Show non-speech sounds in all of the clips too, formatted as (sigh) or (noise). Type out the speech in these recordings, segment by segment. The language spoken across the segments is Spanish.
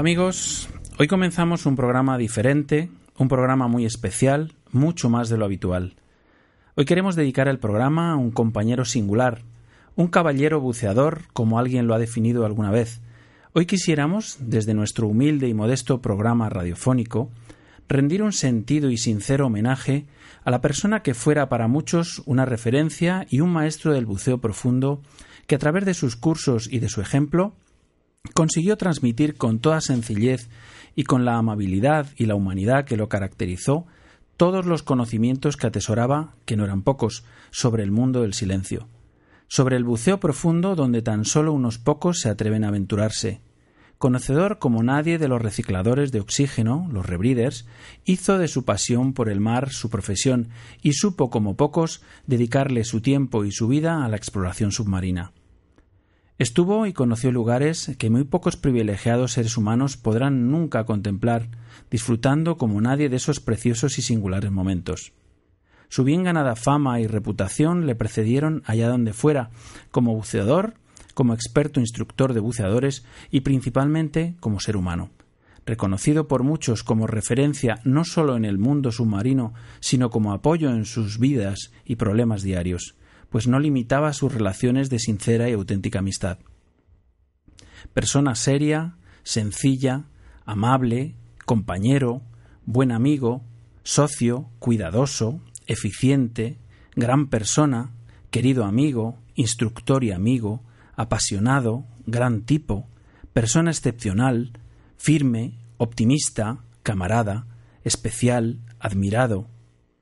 Amigos, hoy comenzamos un programa diferente, un programa muy especial, mucho más de lo habitual. Hoy queremos dedicar el programa a un compañero singular, un caballero buceador, como alguien lo ha definido alguna vez. Hoy quisiéramos, desde nuestro humilde y modesto programa radiofónico, rendir un sentido y sincero homenaje a la persona que fuera para muchos una referencia y un maestro del buceo profundo, que a través de sus cursos y de su ejemplo consiguió transmitir con toda sencillez y con la amabilidad y la humanidad que lo caracterizó todos los conocimientos que atesoraba, que no eran pocos, sobre el mundo del silencio, sobre el buceo profundo donde tan solo unos pocos se atreven a aventurarse. Conocedor como nadie de los recicladores de oxígeno, los rebreeders, hizo de su pasión por el mar su profesión y supo como pocos dedicarle su tiempo y su vida a la exploración submarina. Estuvo y conoció lugares que muy pocos privilegiados seres humanos podrán nunca contemplar, disfrutando como nadie de esos preciosos y singulares momentos. Su bien ganada fama y reputación le precedieron allá donde fuera, como buceador, como experto instructor de buceadores y principalmente como ser humano. Reconocido por muchos como referencia no solo en el mundo submarino, sino como apoyo en sus vidas y problemas diarios pues no limitaba sus relaciones de sincera y auténtica amistad. Persona seria, sencilla, amable, compañero, buen amigo, socio, cuidadoso, eficiente, gran persona, querido amigo, instructor y amigo, apasionado, gran tipo, persona excepcional, firme, optimista, camarada, especial, admirado,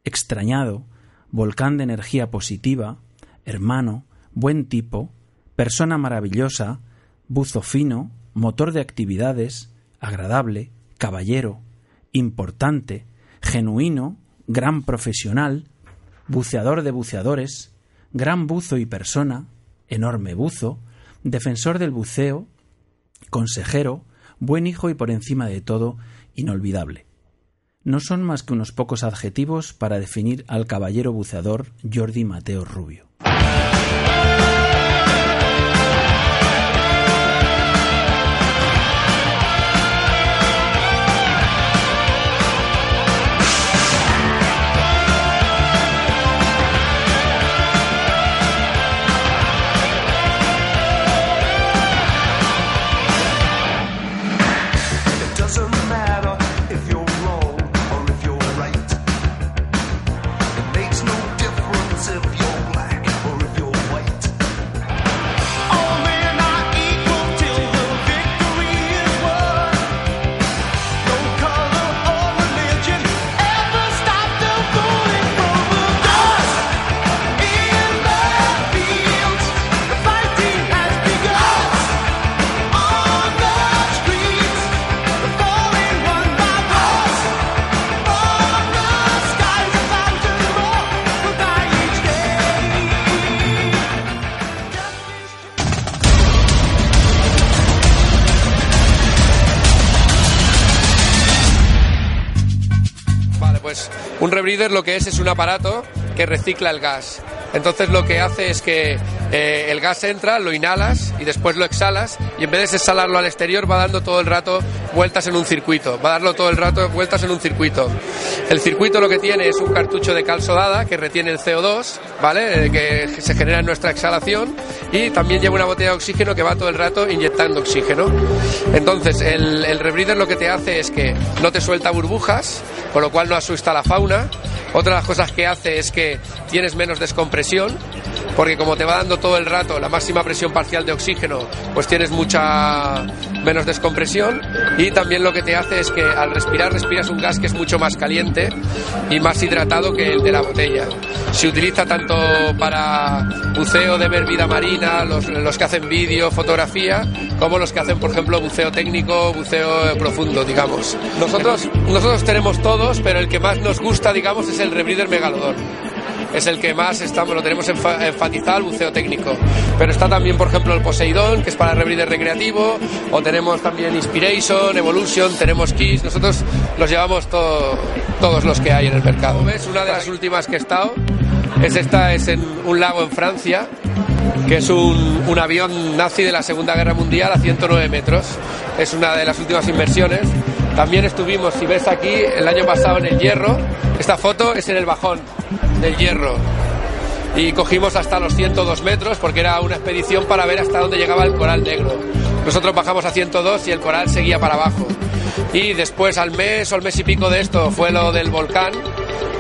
extrañado, volcán de energía positiva, hermano, buen tipo, persona maravillosa, buzo fino, motor de actividades, agradable, caballero, importante, genuino, gran profesional, buceador de buceadores, gran buzo y persona, enorme buzo, defensor del buceo, consejero, buen hijo y por encima de todo, inolvidable. No son más que unos pocos adjetivos para definir al caballero buceador Jordi Mateo Rubio. Rebreather lo que es es un aparato que recicla el gas. Entonces lo que hace es que eh, el gas entra, lo inhalas y después lo exhalas y en vez de exhalarlo al exterior va dando todo el rato vueltas en un circuito, va a todo el rato vueltas en un circuito. El circuito lo que tiene es un cartucho de cal sodada que retiene el CO2, ¿vale? Eh, que se genera en nuestra exhalación y también lleva una botella de oxígeno que va todo el rato inyectando oxígeno. Entonces el, el rebreather lo que te hace es que no te suelta burbujas, con lo cual no asusta a la fauna. Otra de las cosas que hace es que tienes menos descompresión, porque como te va dando todo el rato la máxima presión parcial de oxígeno, pues tienes mucha menos descompresión y también lo que te hace es que al respirar respiras un gas que es mucho más caliente y más hidratado que el de la botella. Se utiliza tanto para buceo de ver vida marina, los, los que hacen vídeo, fotografía, como los que hacen, por ejemplo, buceo técnico, buceo profundo, digamos. Nosotros, nosotros tenemos todos, pero el que más nos gusta, digamos, es el rebreather megalodon es el que más estamos, lo tenemos enfatizado, el buceo técnico. Pero está también, por ejemplo, el Poseidón, que es para rebreather recreativo, o tenemos también Inspiration, Evolution, tenemos Kiss, nosotros los llevamos todos los que hay en el mercado. ¿Ves? Una de las últimas que he estado es esta, es en un lago en Francia, que es un, un avión nazi de la Segunda Guerra Mundial a 109 metros. Es una de las últimas inversiones. También estuvimos, si ves aquí, el año pasado en el Hierro. Esta foto es en el bajón del Hierro. Y cogimos hasta los 102 metros porque era una expedición para ver hasta dónde llegaba el coral negro. Nosotros bajamos a 102 y el coral seguía para abajo. Y después, al mes o al mes y pico de esto, fue lo del volcán,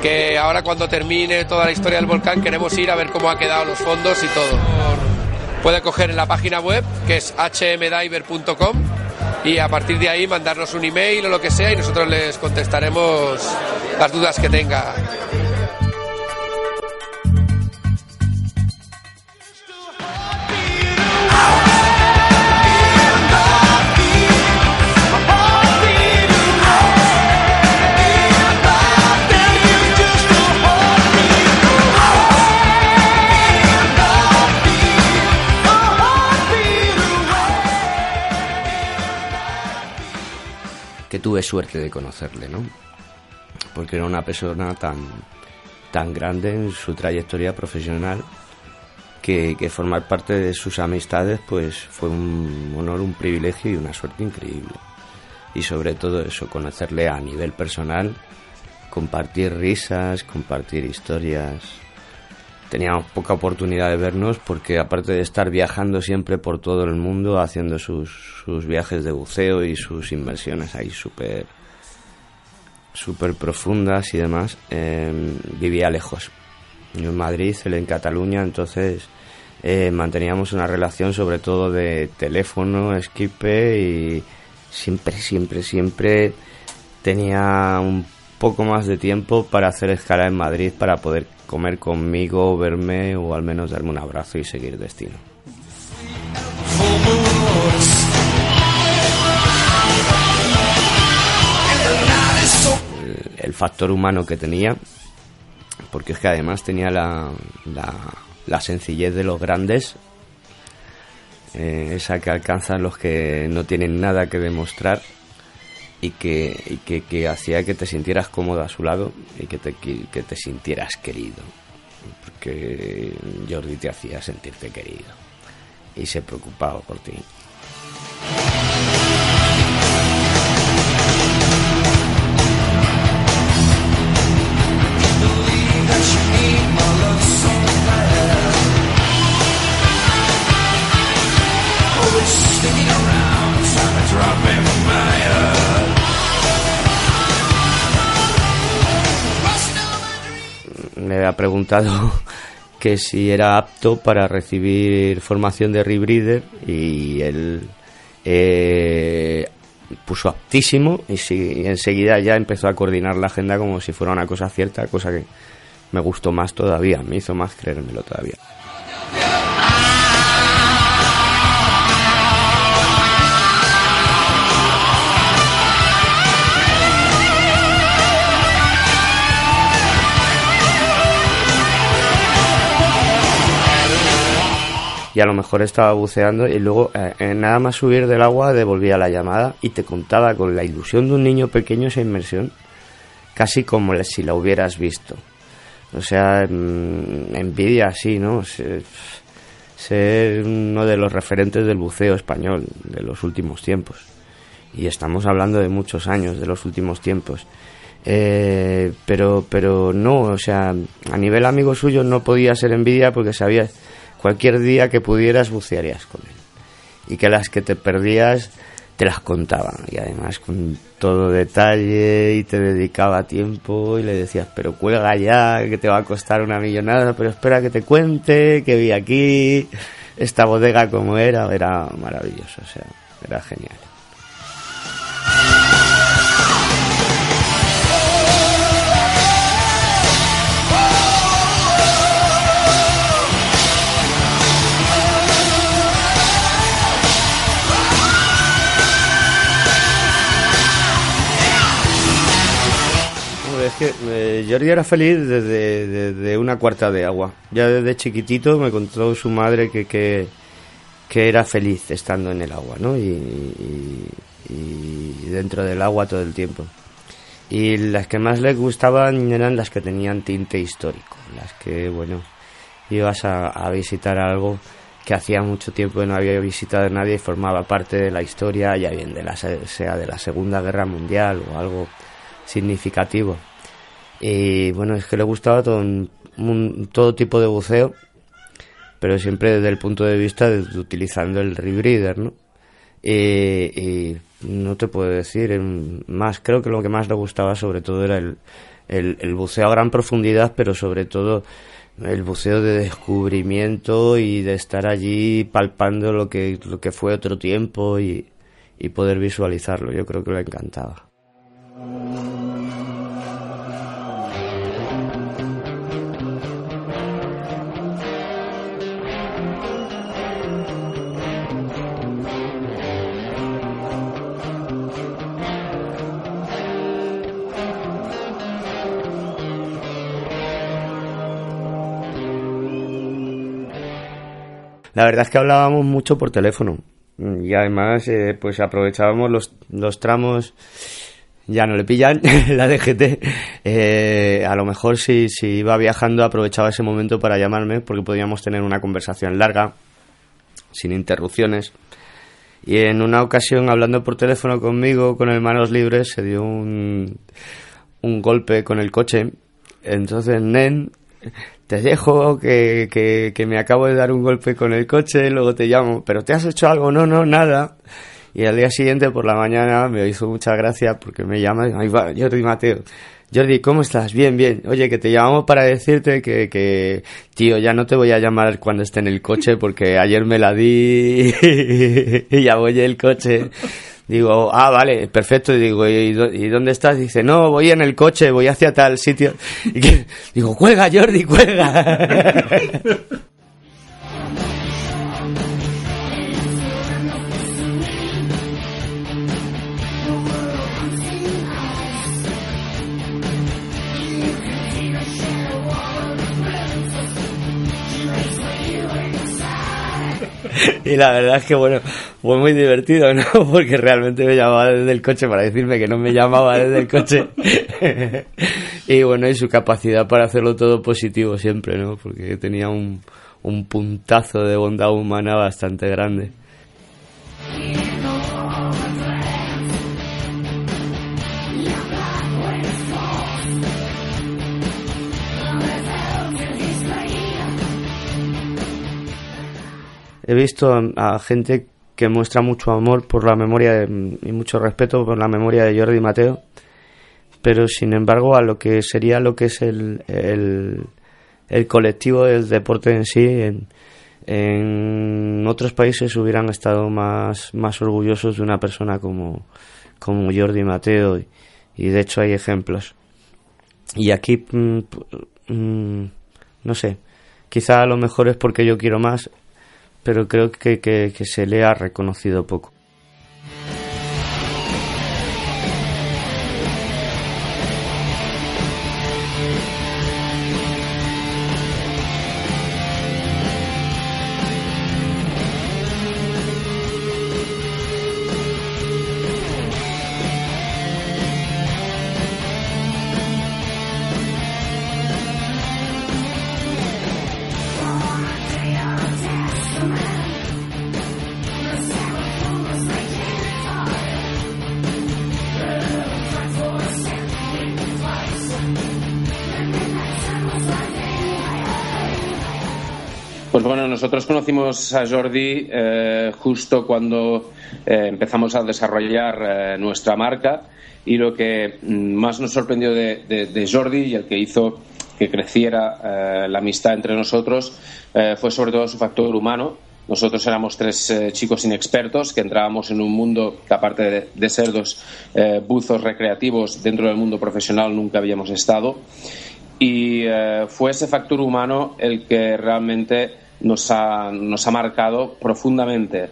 que ahora cuando termine toda la historia del volcán queremos ir a ver cómo ha quedado los fondos y todo. Puede coger en la página web, que es hmdiver.com, y a partir de ahí mandarnos un email o lo que sea y nosotros les contestaremos las dudas que tenga. Tuve suerte de conocerle, ¿no? Porque era una persona tan, tan grande en su trayectoria profesional que, que formar parte de sus amistades pues fue un honor, un privilegio y una suerte increíble. Y sobre todo eso, conocerle a nivel personal, compartir risas, compartir historias, teníamos poca oportunidad de vernos porque aparte de estar viajando siempre por todo el mundo haciendo sus, sus viajes de buceo y sus inversiones ahí súper súper profundas y demás eh, vivía lejos. Yo en Madrid él en Cataluña entonces eh, manteníamos una relación sobre todo de teléfono Skype y siempre siempre siempre tenía un poco más de tiempo para hacer escala en Madrid para poder comer conmigo, verme o al menos darme un abrazo y seguir destino. El, factor humano que tenía, porque es que además tenía la, la, la sencillez de los grandes, eh, esa que alcanzan los que no tienen nada que demostrar y que, que, que hacía que te sintieras cómodo a su lado y que te, que te sintieras querido. Porque Jordi te hacía sentirte querido y se preocupaba por ti. Había preguntado (laughs) que si era apto para recibir formación de rebreather y él eh, puso aptísimo y, si, enseguida ya empezó a coordinar la agenda como si fuera una cosa cierta, cosa que me gustó más todavía, me hizo más creérmelo todavía. Y a lo mejor estaba buceando y luego eh, nada más subir del agua devolvía la llamada y te contaba con la ilusión de un niño pequeño esa inmersión casi como si la hubieras visto. O sea, mm, envidia sí, ¿no? Ser uno de los referentes del buceo español de los últimos tiempos. Y estamos hablando de muchos años, de los últimos tiempos. Eh, pero, pero no, o sea, a nivel amigo suyo no podía ser envidia porque sabía cualquier día que pudieras bucearías con él. Y que las que te perdías te las contaba y además con todo detalle y te dedicaba tiempo y le decías pero cuelga ya que te va a costar una millonada pero espera que te cuente que vi aquí esta bodega como era era maravilloso o sea era genial que eh, Jordi era feliz desde, una cuarta de agua. Ya desde chiquitito me contó su madre que, que, era feliz estando en el agua, ¿no? Y, dentro del agua todo el tiempo. Y las que más le gustaban eran las que tenían tinte histórico, las que, bueno, ibas a, visitar algo que hacía mucho tiempo que no había visitado nadie y formaba parte de la historia, ya bien de la, sea de la Segunda Guerra Mundial o algo significativo. Y bueno, es que le gustaba todo, todo tipo de buceo, pero siempre desde el punto de vista de, utilizando el rebreather, ¿no? Y, no te puedo decir más, creo que lo que más le gustaba sobre todo era el, el, buceo a gran profundidad, pero sobre todo el buceo de descubrimiento y de estar allí palpando lo que, lo que fue otro tiempo y, y poder visualizarlo. Yo creo que le encantaba. La verdad es que hablábamos mucho por teléfono y además eh, pues aprovechábamos los, los tramos ya no le pillan (laughs) la DGT. Eh, a lo mejor si, si iba viajando aprovechaba ese momento para llamarme porque podíamos tener una conversación larga, sin interrupciones. Y en una ocasión, hablando por teléfono conmigo, con el manos libres, se dio un, un golpe con el coche. Entonces, Nen te dejo que, que, me acabo de dar un golpe con el coche, luego te llamo, pero ¿te has hecho algo? No, no, nada. Y al día siguiente por la mañana me hizo mucha gracia porque me llama, ahí va, Jordi Mateo. Jordi, ¿cómo estás? Bien, bien. Oye, que te llamamos para decirte que, que, tío, ya no te voy a llamar cuando esté en el coche porque ayer me la di (laughs) y ya voy el coche. Digo, ah, vale, perfecto. Y digo, ¿y, dónde estás? Dice, no, voy en el coche, voy hacia tal sitio. Y digo, cuelga, Jordi, cuelga. (laughs) y la verdad es que, bueno, fue muy divertido, ¿no? (laughs) Porque realmente me llamaba desde el coche para decirme que no me llamaba desde el coche. (laughs) y bueno, y su capacidad para hacerlo todo positivo siempre, ¿no? Porque tenía un, un puntazo de bondad humana bastante grande. He visto a, gente que muestra mucho amor por la memoria y mucho respeto por la memoria de Jordi Mateo, pero sin embargo a lo que sería lo que es el, el, colectivo del deporte en sí, en, en, otros países hubieran estado más, más orgullosos de una persona como, como Jordi Mateo y, de hecho hay ejemplos. Y aquí, mm, mm, no sé, quizá a lo mejor es porque yo quiero más pero creo que, que, se le ha reconocido poco. A Jordi eh, justo cuando eh, empezamos a desarrollar eh, nuestra marca y lo que mm, más nos sorprendió de, Jordi y el que hizo que creciera la amistad entre nosotros fue sobre todo su factor humano. Nosotros éramos tres chicos inexpertos que entrábamos en un mundo que aparte de, ser dos buzos recreativos dentro del mundo profesional nunca habíamos estado y fue ese factor humano el que realmente nos ha, nos ha marcado profundamente.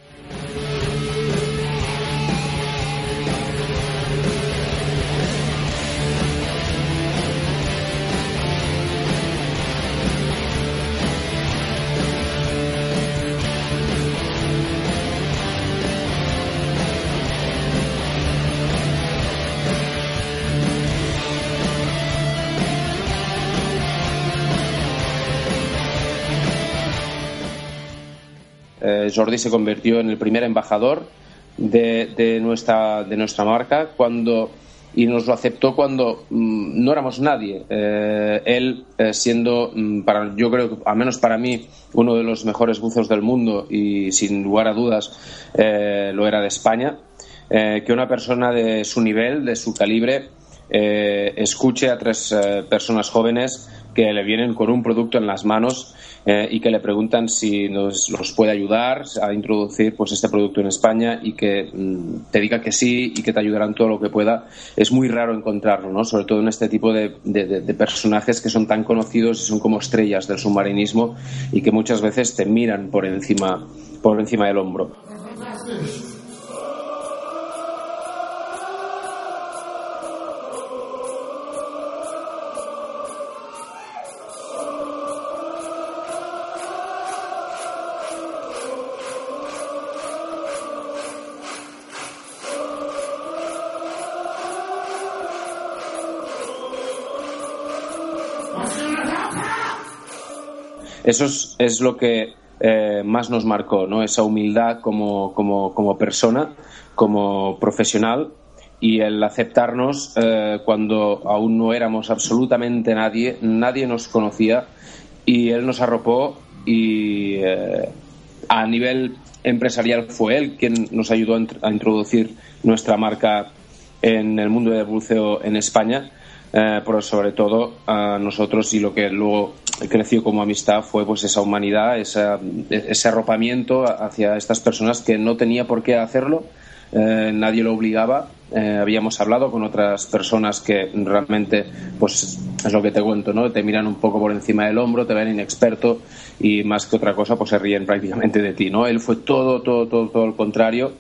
Jordi se convirtió en el primer embajador de, nuestra, de nuestra marca cuando y nos lo aceptó cuando mm, no éramos nadie. Eh, él, eh, siendo, mm, para, yo creo, al menos para mí, uno de los mejores buzos del mundo y sin lugar a dudas eh, lo era de España, que una persona de su nivel, de su calibre, escuche a tres personas jóvenes que le vienen con un producto en las manos eh, y que le preguntan si nos los puede ayudar a introducir pues este producto en España y que mm, te diga que sí y que te ayudarán todo lo que pueda. Es muy raro encontrarlo, ¿no? sobre todo en este tipo de, de personajes que son tan conocidos y son como estrellas del submarinismo y que muchas veces te miran por encima, por encima del hombro. Eso es, lo que eh, más nos marcó, ¿no? Esa humildad como, como, persona, como profesional y el aceptarnos eh, cuando aún no éramos absolutamente nadie, nadie nos conocía y él nos arropó y eh, a nivel empresarial fue él quien nos ayudó a, introducir nuestra marca en el mundo del buceo en España, pero sobre todo a nosotros y lo que luego creció como amistad fue pues esa humanidad, ese arropamiento hacia estas personas que no tenía por qué hacerlo, eh, nadie lo obligaba. Eh, habíamos hablado con otras personas que realmente, pues es lo que te cuento, ¿no? Te miran un poco por encima del hombro, te ven inexperto y más que otra cosa, pues se ríen prácticamente de ti, ¿no? Él fue todo, todo, todo, todo lo contrario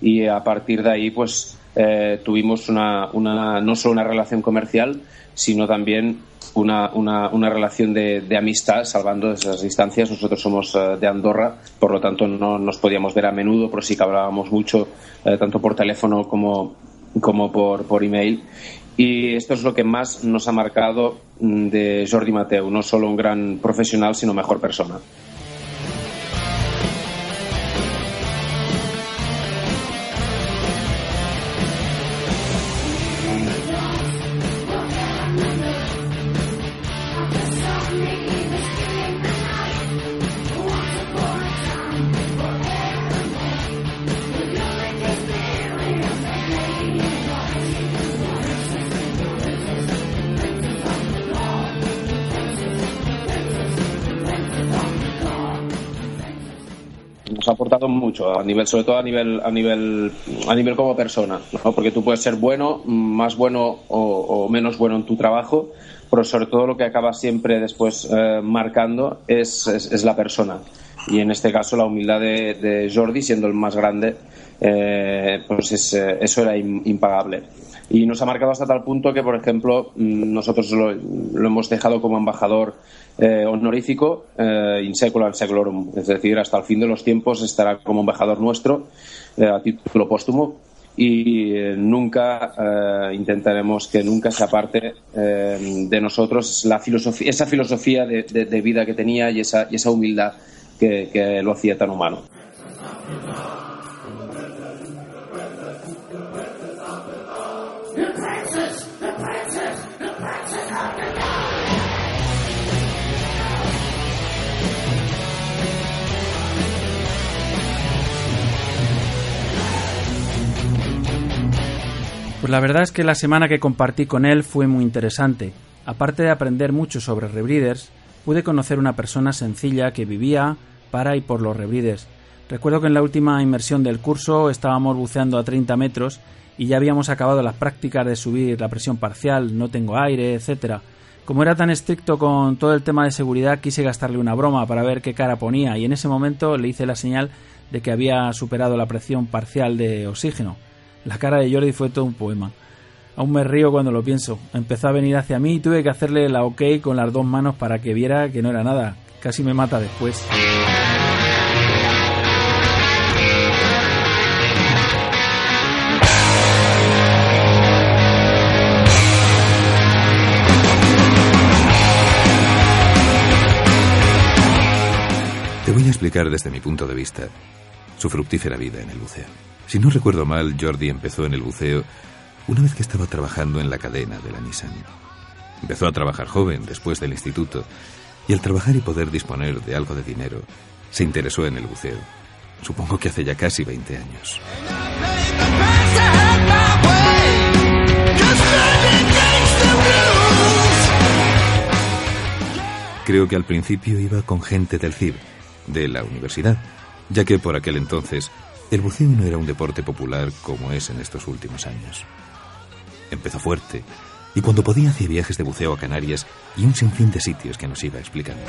y a partir de ahí, pues eh, tuvimos una, una, no solo una relación comercial, sino también una, una, una relación de, amistad, salvando esas distancias. Nosotros somos eh, de Andorra, por lo tanto no nos podíamos ver a menudo, pero sí que hablábamos mucho, eh, tanto por teléfono como, como por, por email. Y esto es lo que más nos ha marcado mm, de Jordi Mateu, no solo un gran profesional, sino mejor persona. Mucho a nivel sobre todo a nivel a nivel a nivel como persona porque tú puedes ser bueno más bueno o, menos bueno en tu trabajo pero sobre todo lo que acaba siempre después eh, marcando es, es, la persona. Y en este caso la humildad de, Jordi siendo el más grande eh, pues eh, eso era impagable y nos ha marcado hasta tal punto que, por ejemplo, mm, nosotros lo, hemos dejado como embajador eh, honorífico eh, in secular seculorum, es decir, hasta el fin de los tiempos estará como embajador nuestro eh, a título póstumo y nunca intentaremos que nunca se aparte de nosotros la filosofía, esa filosofía de, vida que tenía y esa, y esa humildad que lo hacía tan humano. Pues la verdad es que la semana que compartí con él fue muy interesante. Aparte de aprender mucho sobre rebreeders, pude conocer una persona sencilla que vivía para y por los rebreeders. Recuerdo que en la última inmersión del curso estábamos buceando a 30 metros y ya habíamos acabado las prácticas de subir la presión parcial, no tengo aire, etcétera. Como era tan estricto con todo el tema de seguridad, quise gastarle una broma para ver qué cara ponía y en ese momento le hice la señal de que había superado la presión parcial de oxígeno. La cara de Jordi fue todo un poema. Aún me río cuando lo pienso. Empezó a venir hacia mí y tuve que hacerle la ok con las dos manos para que viera que no era nada. Casi me mata después. Te voy a explicar desde mi punto de vista su fructífera vida en el buceo. Si no recuerdo mal, Jordi empezó en el buceo una vez que estaba trabajando en la cadena de la Nissan. Empezó a trabajar joven después del instituto y al trabajar y poder disponer de algo de dinero, se interesó en el buceo. Supongo que hace ya casi 20 años. Creo que al principio iba con gente del CIB, de la universidad, ya que por aquel entonces el buceo no era un deporte popular como es en estos últimos años. Empezó fuerte y cuando podía hacía viajes de buceo a Canarias y un sinfín de sitios que nos iba explicando.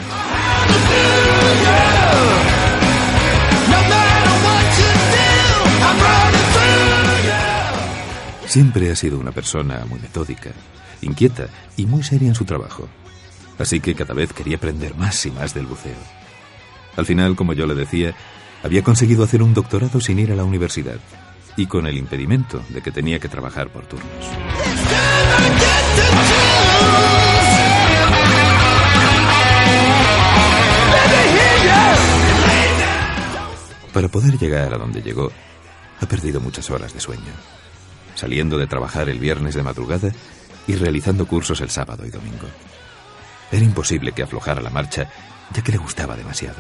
Siempre ha sido una persona muy metódica, inquieta y muy seria en su trabajo. Así que cada vez quería aprender más y más del buceo. Al final, como yo le decía, había conseguido hacer un doctorado sin ir a la universidad y con el impedimento de que tenía que trabajar por turnos. Para poder llegar a donde llegó, ha perdido muchas horas de sueño, saliendo de trabajar el viernes de madrugada y realizando cursos el sábado y domingo. Era imposible que aflojara la marcha, ya que le gustaba demasiado.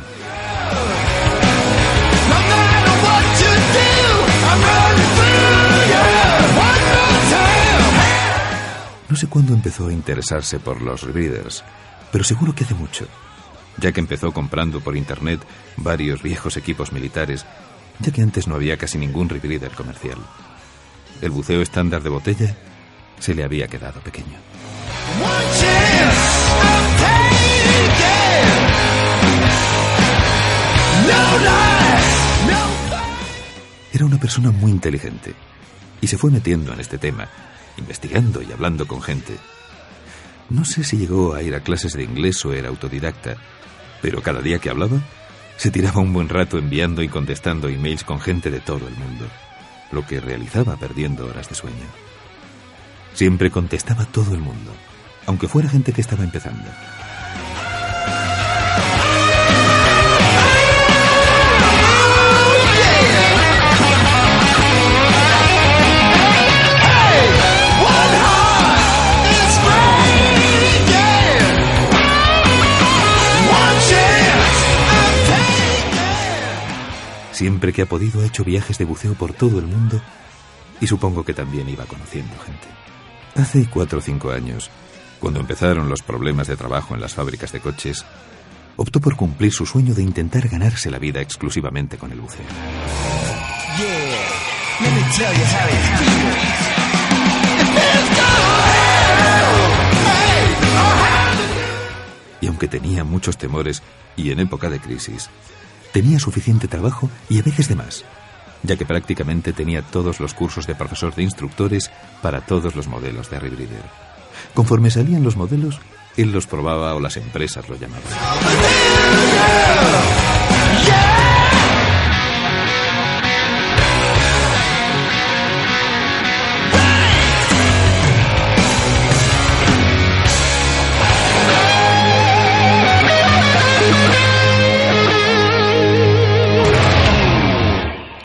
No sé cuándo empezó a interesarse por los rebreeders, pero seguro que hace mucho, ya que empezó comprando por internet varios viejos equipos militares, ya que antes no había casi ningún rebreeder comercial. El buceo estándar de botella se le había quedado pequeño. Era una persona muy inteligente y se fue metiendo en este tema, investigando y hablando con gente. No sé si llegó a ir a clases de inglés o era autodidacta, pero cada día que hablaba, se tiraba un buen rato enviando y contestando emails con gente de todo el mundo, lo que realizaba perdiendo horas de sueño. Siempre contestaba todo el mundo, aunque fuera gente que estaba empezando. Siempre que ha podido ha hecho viajes de buceo por todo el mundo y supongo que también iba conociendo gente. Hace cuatro o cinco años, cuando empezaron los problemas de trabajo en las fábricas de coches, optó por cumplir su sueño de intentar ganarse la vida exclusivamente con el buceo. Y aunque tenía muchos temores y en época de crisis, tenía suficiente trabajo y a veces de más, ya que prácticamente tenía todos los cursos de profesor de instructores para todos los modelos de Rebreeder. Conforme salían los modelos, él los probaba o las empresas lo llamaban.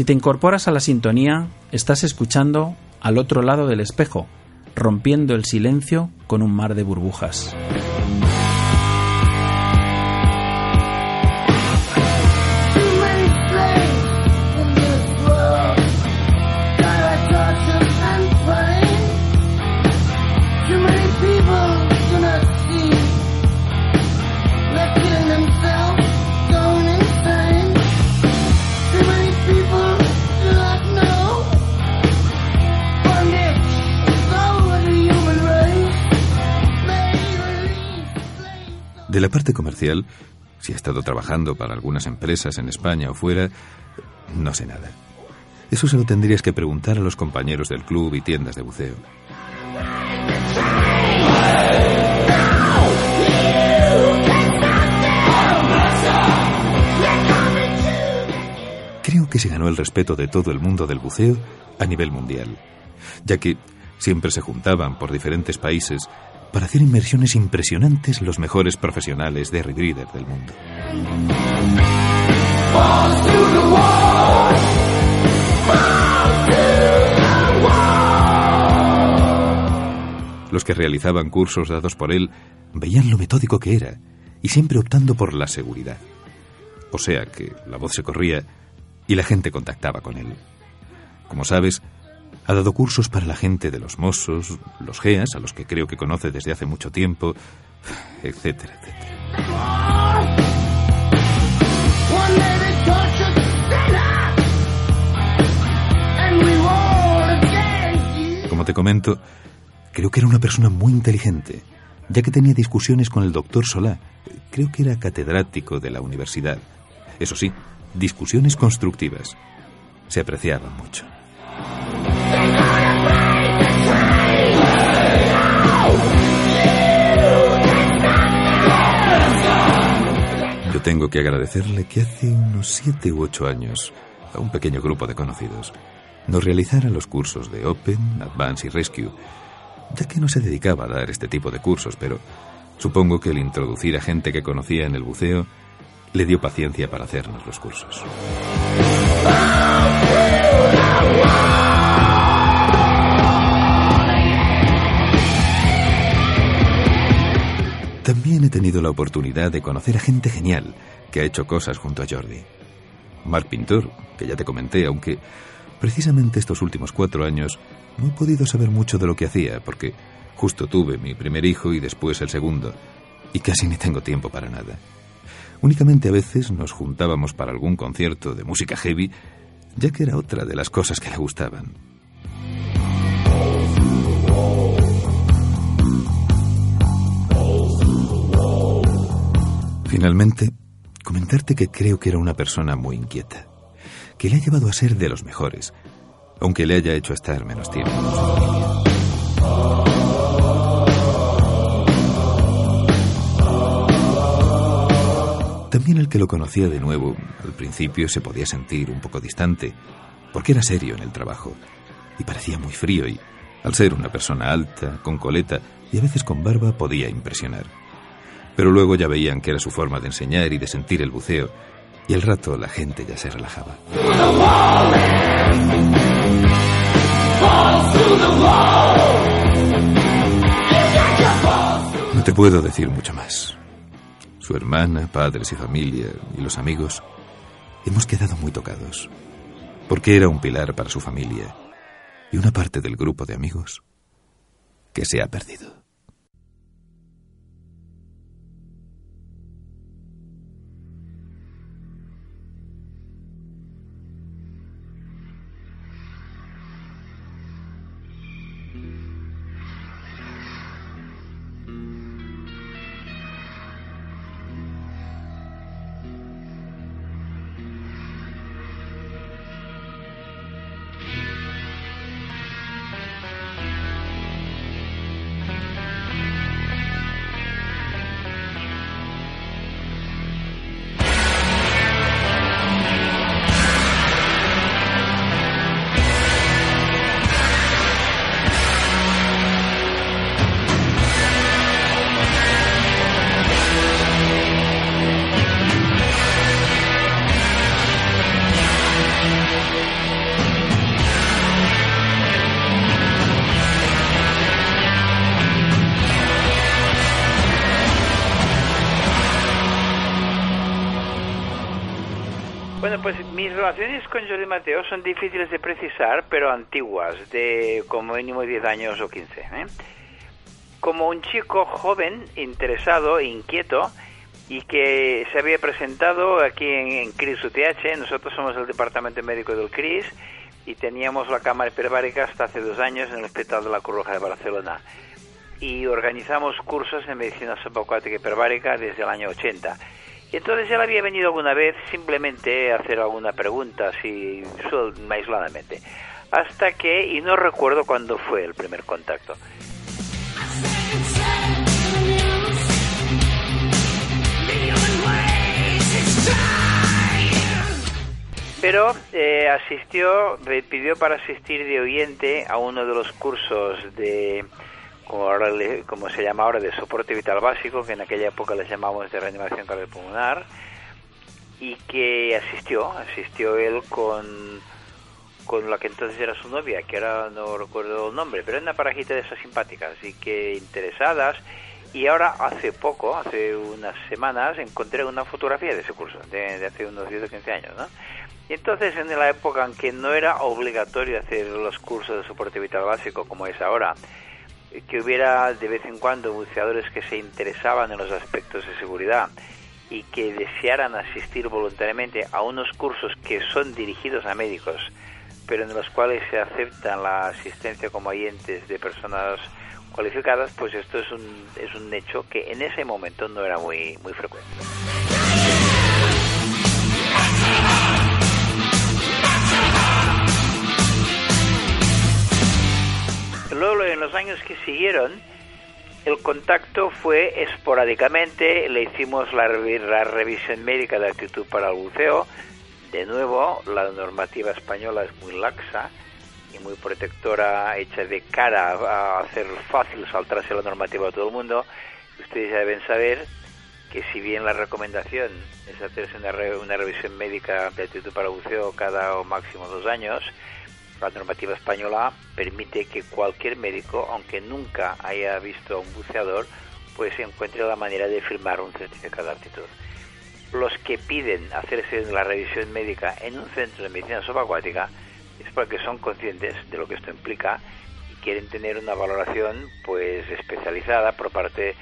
Si te incorporas a la sintonía, estás escuchando al otro lado del espejo, rompiendo el silencio con un mar de burbujas. De la parte comercial, si ha estado trabajando para algunas empresas en España o fuera, no sé nada. Eso se lo tendrías que preguntar a los compañeros del club y tiendas de buceo. Creo que se ganó el respeto de todo el mundo del buceo a nivel mundial, ya que siempre se juntaban por diferentes países para hacer inmersiones impresionantes los mejores profesionales de rebreather del mundo. Los que realizaban cursos dados por él veían lo metódico que era y siempre optando por la seguridad. O sea que la voz se corría y la gente contactaba con él. Como sabes, ha dado cursos para la gente de los Mossos, los GEAS, a los que creo que conoce desde hace mucho tiempo, etcétera, etcétera. Como te comento, creo que era una persona muy inteligente, ya que tenía discusiones con el doctor Solá. Creo que era catedrático de la universidad. Eso sí, discusiones constructivas. Se apreciaban mucho. Yo tengo que agradecerle que hace unos siete u ocho años, a un pequeño grupo de conocidos, nos realizara los cursos de Open, Advance y Rescue, ya que no se dedicaba a dar este tipo de cursos, pero supongo que el introducir a gente que conocía en el buceo le dio paciencia para hacernos los cursos. También he tenido la oportunidad de conocer a gente genial que ha hecho cosas junto a Jordi. Mark Pintor, que ya te comenté, aunque precisamente estos últimos cuatro años no he podido saber mucho de lo que hacía, porque justo tuve mi primer hijo y después el segundo, y casi ni tengo tiempo para nada. Únicamente a veces nos juntábamos para algún concierto de música heavy, ya que era otra de las cosas que le gustaban. Finalmente, comentarte que creo que era una persona muy inquieta, que le ha llevado a ser de los mejores, aunque le haya hecho estar menos tiempo. También el que lo conocía de nuevo, al principio se podía sentir un poco distante, porque era serio en el trabajo, y parecía muy frío y, al ser una persona alta, con coleta y a veces con barba, podía impresionar. Pero luego ya veían que era su forma de enseñar y de sentir el buceo, y al rato la gente ya se relajaba. No te puedo decir mucho más. Su hermana, padres y familia y los amigos hemos quedado muy tocados, porque era un pilar para su familia y una parte del grupo de amigos que se ha perdido. Relaciones con Jordi Mateo son difíciles de precisar, pero antiguas, de como mínimo 10 años o 15. ¿eh? Como un chico joven, interesado e inquieto, y que se había presentado aquí en, CRIS UTH, nosotros somos el departamento médico del CRIS, y teníamos la cámara hiperbárica hasta hace dos años en el Hospital de la Cruz Roja de Barcelona. Y organizamos cursos en medicina subacuática hiperbárica desde el año 80 y entonces él había venido alguna vez simplemente a hacer alguna pregunta, así aisladamente. Hasta que, y no recuerdo cuándo fue el primer contacto. Pero eh, asistió, pidió para asistir de oyente a uno de los cursos de ahora como se llama ahora, de soporte vital básico, que en aquella época les llamamos de reanimación cardiopulmonar, y que asistió, asistió él con, con la que entonces era su novia, que ahora no recuerdo el nombre, pero era una parajita de esas simpáticas, y que interesadas, y ahora hace poco, hace unas semanas, encontré una fotografía de ese curso, de, hace unos 10 o 15 años, ¿no? Y entonces en la época en que no era obligatorio hacer los cursos de soporte vital básico como es ahora, que hubiera de vez en cuando buceadores que se interesaban en los aspectos de seguridad y que desearan asistir voluntariamente a unos cursos que son dirigidos a médicos, pero en los cuales se acepta la asistencia como oyentes de personas cualificadas, pues esto es un, es un hecho que en ese momento no era muy, muy frecuente. Luego, en los años que siguieron, el contacto fue esporádicamente, le hicimos la, revisión médica de actitud para el buceo. De nuevo, la normativa española es muy laxa y muy protectora, hecha de cara a hacer fácil saltarse la normativa a todo el mundo. Ustedes deben saber que si bien la recomendación es hacerse una, revisión médica de actitud para buceo cada o máximo dos años, la normativa española permite que cualquier médico, aunque nunca haya visto a un buceador, pues encuentre la manera de firmar un certificado de aptitud. Los que piden hacerse la revisión médica en un centro de medicina subacuática es porque son conscientes de lo que esto implica y quieren tener una valoración pues especializada por parte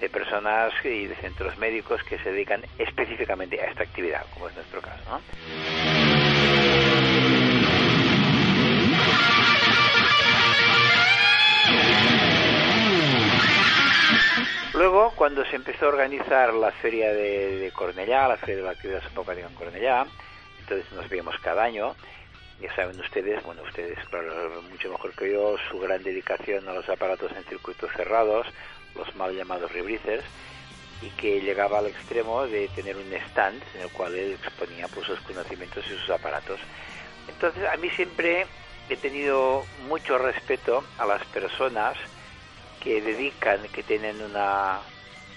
de personas y de centros médicos que se dedican específicamente a esta actividad, como es nuestro caso. ¿no? Luego, cuando se empezó a organizar la feria de, Cornellá, la feria de la actividad subacuática en Cornellá, entonces nos veíamos cada año, ya saben ustedes, bueno, ustedes, claro, mucho mejor que yo, su gran dedicación a los aparatos en circuitos cerrados, los mal llamados rebreathers, y que llegaba al extremo de tener un stand en el cual él exponía pues, sus conocimientos y sus aparatos. Entonces, a mí siempre he tenido mucho respeto a las personas que dedican, que tienen una,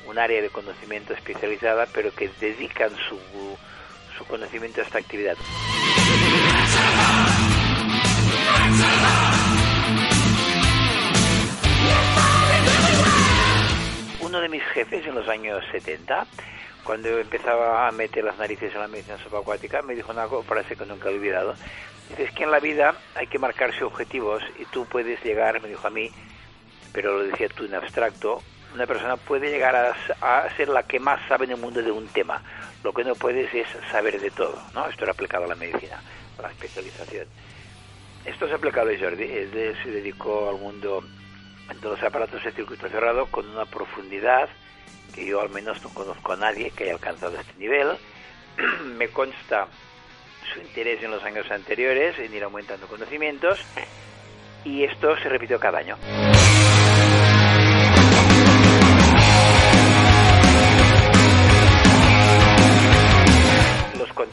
un área de conocimiento especializada, pero que dedican su, su conocimiento a esta actividad. Uno de mis jefes en los años 70, cuando empezaba a meter las narices en la medicina subacuática, me dijo una frase que nunca he olvidado. Dice, es que en la vida hay que marcarse objetivos y tú puedes llegar, me dijo a mí, pero lo decía tú en abstracto, una persona puede llegar a, ser la que más sabe en el mundo de un tema. Lo que no puedes es saber de todo, ¿no? Esto era aplicado a la medicina, a la especialización. Esto ha aplicado a Jordi. Él se dedicó al mundo de los aparatos de circuito cerrado con una profundidad que yo al menos no conozco a nadie que haya alcanzado este nivel. (clears throat) Me consta su interés en los años anteriores en ir aumentando conocimientos y esto se repitió cada año.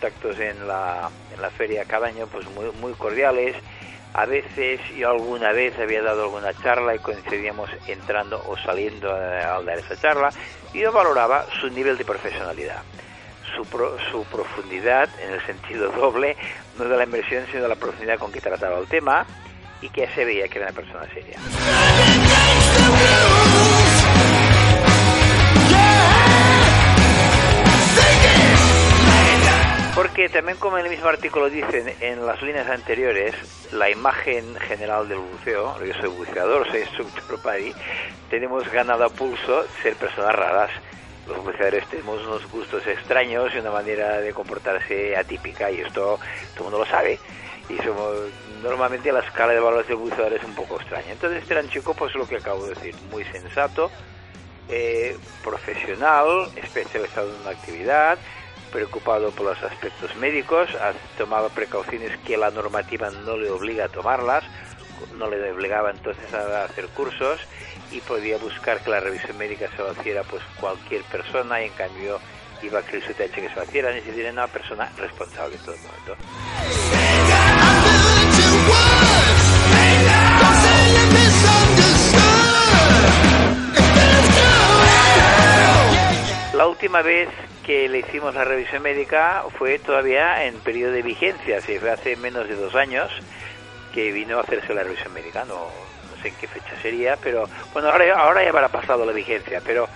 Contactos en la, en la feria cada año pues muy, muy cordiales. A veces yo alguna vez había dado alguna charla y coincidíamos entrando o saliendo al dar esa charla y yo valoraba su nivel de profesionalidad, su, su profundidad en el sentido (laughs) doble, no de la inversión sino de la profundidad con que trataba el tema y que se veía que era una persona seria. También como en el mismo artículo dicen en las líneas anteriores, la imagen general del buceo, yo soy buceador, soy instructor PADI, tenemos ganado a pulso ser personas raras. Los buceadores tenemos unos gustos extraños y una manera de comportarse atípica y esto todo el mundo lo sabe. Y somos normalmente la escala de valores del buceador es un poco extraña. Entonces este era un chico, pues lo que acabo de decir, muy sensato, eh, profesional, especializado en una actividad, preocupado por los aspectos médicos, ha tomado precauciones que la normativa no le obliga a tomarlas, no le obligaba entonces a hacer cursos y podía buscar que la revisión médica se lo hiciera pues cualquier persona y en cambio iba a creer su que se lo hiciera, ni una persona responsable en todo el momento. La última vez que le hicimos la revisión médica fue todavía en periodo de vigencia, si fue hace menos de dos años que vino a hacerse la revisión médica, no, sé en qué fecha sería, pero bueno, ahora, ahora ya habrá pasado la vigencia, pero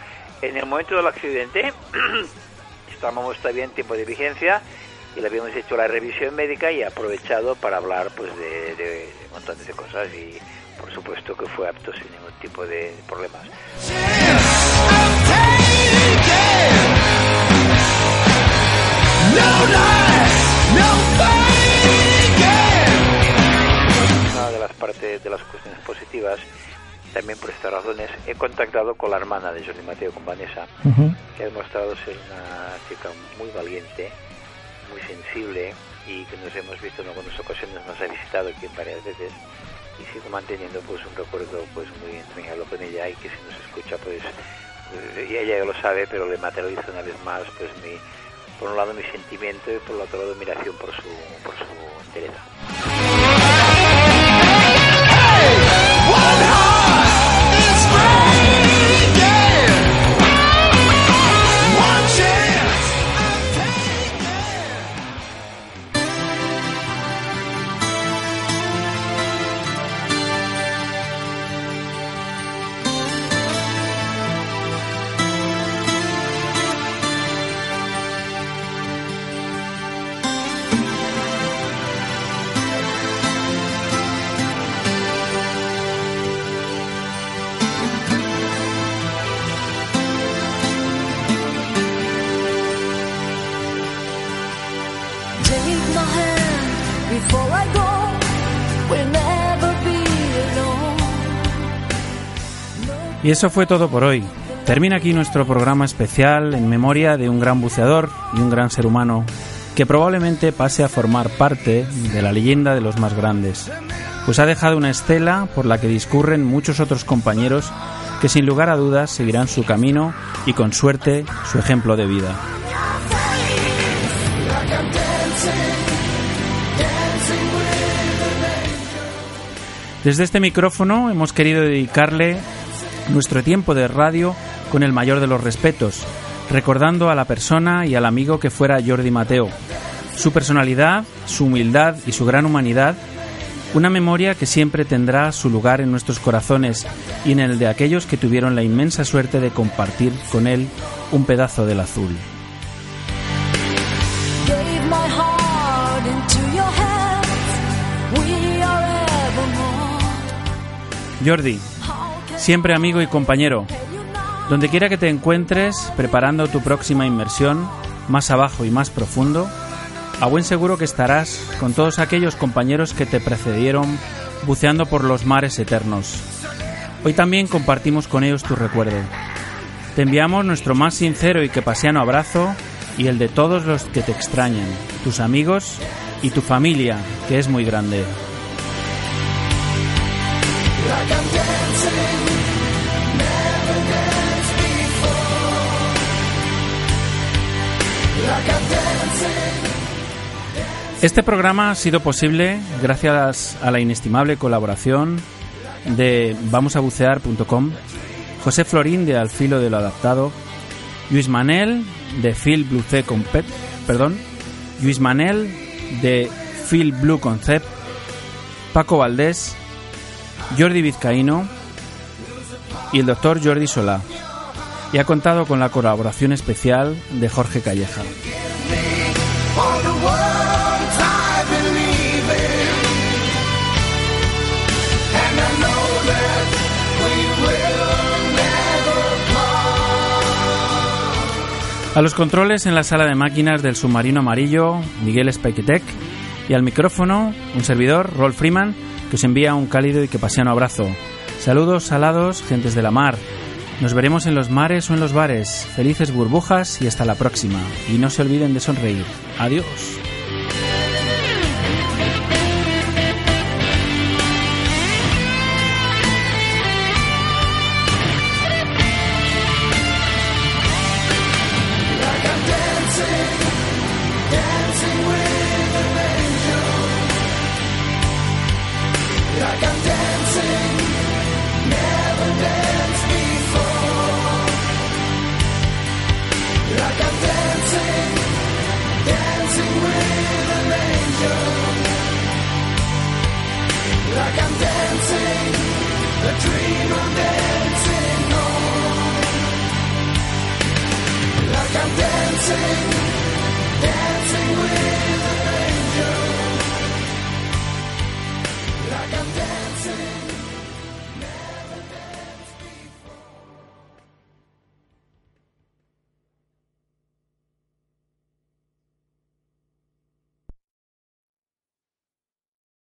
en el momento del accidente (clears throat) estábamos todavía en tiempo de vigencia y le habíamos hecho la revisión médica y aprovechado para hablar pues de, de, montón de cosas y por supuesto que fue apto sin ningún tipo de problemas. Una de las partes de las cuestiones positivas, también por estas razones, he contactado con la hermana de Johnny Mateo, con Vanessa, que ha demostrado ser una chica muy valiente, muy sensible y que nos hemos visto en algunas ocasiones, nos ha visitado aquí varias veces y sigo manteniendo pues un recuerdo pues muy entrañable con ella y que si nos escucha pues, pues y ella ya lo sabe pero le materializo una vez más pues mi por un lado mi sentimiento y por el otro lado admiración por su, por su entereza. Y eso fue todo por hoy. Termina aquí nuestro programa especial en memoria de un gran buceador y un gran ser humano que probablemente pase a formar parte de la leyenda de los más grandes, pues ha dejado una estela por la que discurren muchos otros compañeros que sin lugar a dudas seguirán su camino y con suerte su ejemplo de vida. Desde este micrófono hemos querido dedicarle nuestro tiempo de radio con el mayor de los respetos, recordando a la persona y al amigo que fuera Jordi Mateo, su personalidad, su humildad y su gran humanidad, una memoria que siempre tendrá su lugar en nuestros corazones y en el de aquellos que tuvieron la inmensa suerte de compartir con él un pedazo del azul. Jordi, siempre amigo y compañero. Donde quiera que te encuentres preparando tu próxima inmersión, más abajo y más profundo, a buen seguro que estarás con todos aquellos compañeros que te precedieron buceando por los mares eternos. Hoy también compartimos con ellos tu recuerdo. Te enviamos nuestro más sincero y que paseano abrazo y el de todos los que te extrañan, tus amigos y tu familia, que es muy grande. Este programa ha sido posible gracias a la inestimable colaboración de vamosabucear.com, José Florín de Al Filo de lo Adaptado, Luis Manel de Phil Blue Concept, perdón, Luis Manel de Phil Blue Concept, Paco Valdés, Jordi Vizcaíno y el doctor Jordi Solá. Y ha contado con la colaboración especial de Jorge Calleja. A los controles en la sala de máquinas del submarino amarillo, Miguel Spiketek, y al micrófono, un servidor, Rolf Freeman, que os envía un cálido y que paseano abrazo. Saludos salados, gentes de la mar. Nos veremos en los mares o en los bares. Felices burbujas y hasta la próxima. Y no se olviden de sonreír. Adiós.